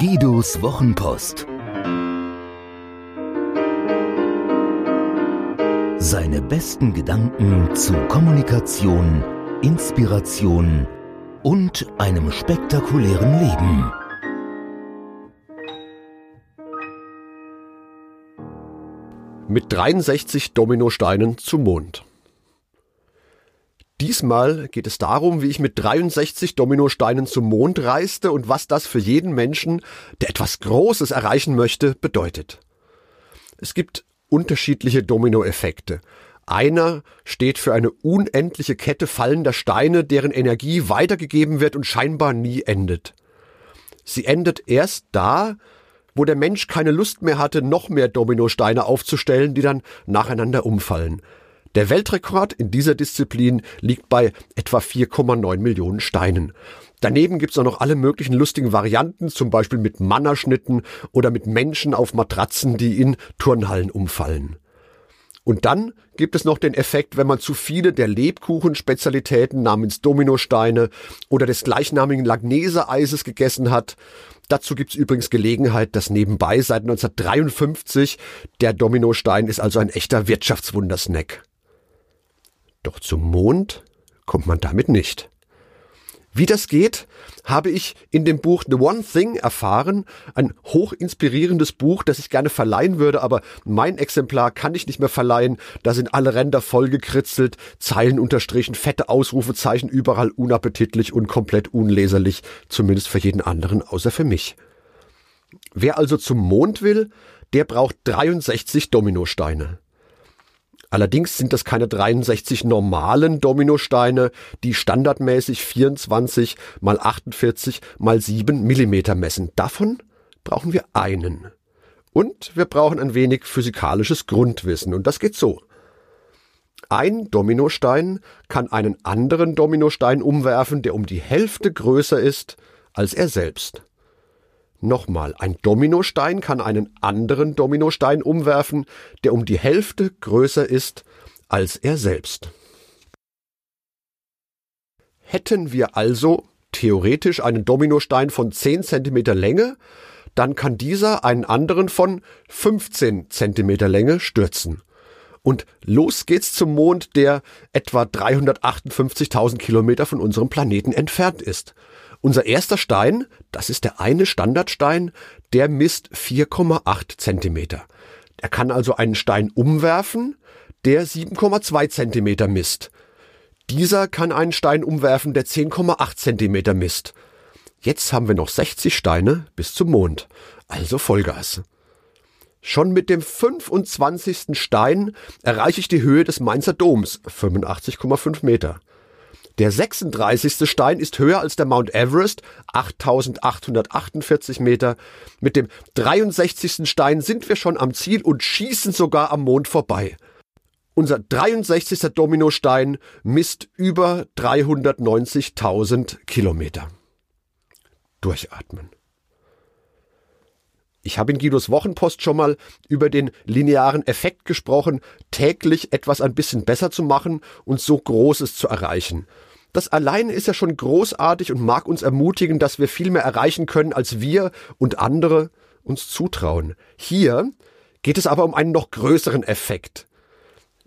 Guidos Wochenpost. Seine besten Gedanken zu Kommunikation, Inspiration und einem spektakulären Leben. Mit 63 Dominosteinen zum Mond. Diesmal geht es darum, wie ich mit 63 Dominosteinen zum Mond reiste und was das für jeden Menschen, der etwas Großes erreichen möchte, bedeutet. Es gibt unterschiedliche Dominoeffekte. Einer steht für eine unendliche Kette fallender Steine, deren Energie weitergegeben wird und scheinbar nie endet. Sie endet erst da, wo der Mensch keine Lust mehr hatte, noch mehr Dominosteine aufzustellen, die dann nacheinander umfallen. Der Weltrekord in dieser Disziplin liegt bei etwa 4,9 Millionen Steinen. Daneben gibt's auch noch alle möglichen lustigen Varianten, zum Beispiel mit Mannerschnitten oder mit Menschen auf Matratzen, die in Turnhallen umfallen. Und dann gibt es noch den Effekt, wenn man zu viele der Lebkuchenspezialitäten namens Dominosteine oder des gleichnamigen Lagnese-Eises gegessen hat. Dazu gibt's übrigens Gelegenheit, das nebenbei seit 1953. Der Dominostein ist also ein echter Wirtschaftswundersnack. Doch zum Mond kommt man damit nicht. Wie das geht, habe ich in dem Buch The One Thing erfahren, ein hoch inspirierendes Buch, das ich gerne verleihen würde, aber mein Exemplar kann ich nicht mehr verleihen. Da sind alle Ränder vollgekritzelt, Zeilen unterstrichen, fette Ausrufezeichen, überall unappetitlich und komplett unleserlich, zumindest für jeden anderen außer für mich. Wer also zum Mond will, der braucht 63 Dominosteine. Allerdings sind das keine 63 normalen Dominosteine, die standardmäßig 24 mal 48 mal 7 Millimeter messen. Davon brauchen wir einen. Und wir brauchen ein wenig physikalisches Grundwissen. Und das geht so. Ein Dominostein kann einen anderen Dominostein umwerfen, der um die Hälfte größer ist als er selbst. Nochmal, ein Dominostein kann einen anderen Dominostein umwerfen, der um die Hälfte größer ist als er selbst. Hätten wir also theoretisch einen Dominostein von 10 cm Länge, dann kann dieser einen anderen von 15 cm Länge stürzen. Und los geht's zum Mond, der etwa 358.000 Kilometer von unserem Planeten entfernt ist. Unser erster Stein, das ist der eine Standardstein, der misst 4,8 Zentimeter. Er kann also einen Stein umwerfen, der 7,2 Zentimeter misst. Dieser kann einen Stein umwerfen, der 10,8 Zentimeter misst. Jetzt haben wir noch 60 Steine bis zum Mond. Also Vollgas. Schon mit dem 25. Stein erreiche ich die Höhe des Mainzer Doms, 85,5 Meter. Der 36. Stein ist höher als der Mount Everest, 8848 Meter. Mit dem 63. Stein sind wir schon am Ziel und schießen sogar am Mond vorbei. Unser 63. Dominostein misst über 390.000 Kilometer. Durchatmen. Ich habe in Guidos Wochenpost schon mal über den linearen Effekt gesprochen, täglich etwas ein bisschen besser zu machen und so Großes zu erreichen. Das allein ist ja schon großartig und mag uns ermutigen, dass wir viel mehr erreichen können, als wir und andere uns zutrauen. Hier geht es aber um einen noch größeren Effekt.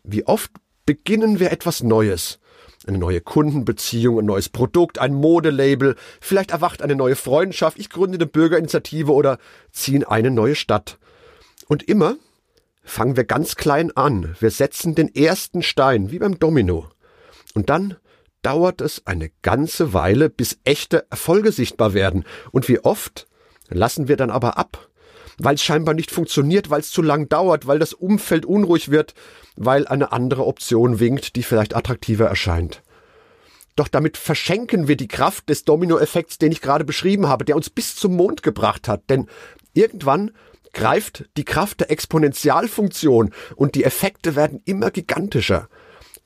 Wie oft beginnen wir etwas Neues? Eine neue Kundenbeziehung, ein neues Produkt, ein Modelabel, vielleicht erwacht eine neue Freundschaft, ich gründe eine Bürgerinitiative oder ziehe in eine neue Stadt. Und immer fangen wir ganz klein an. Wir setzen den ersten Stein, wie beim Domino. Und dann dauert es eine ganze Weile, bis echte Erfolge sichtbar werden. Und wie oft lassen wir dann aber ab, weil es scheinbar nicht funktioniert, weil es zu lang dauert, weil das Umfeld unruhig wird, weil eine andere Option winkt, die vielleicht attraktiver erscheint. Doch damit verschenken wir die Kraft des Dominoeffekts, den ich gerade beschrieben habe, der uns bis zum Mond gebracht hat. Denn irgendwann greift die Kraft der Exponentialfunktion und die Effekte werden immer gigantischer.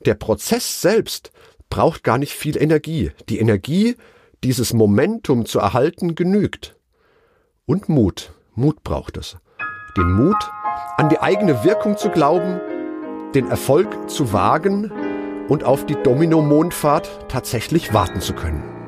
Der Prozess selbst braucht gar nicht viel Energie. Die Energie, dieses Momentum zu erhalten, genügt. Und Mut. Mut braucht es. Den Mut, an die eigene Wirkung zu glauben, den Erfolg zu wagen und auf die Domino-Mondfahrt tatsächlich warten zu können.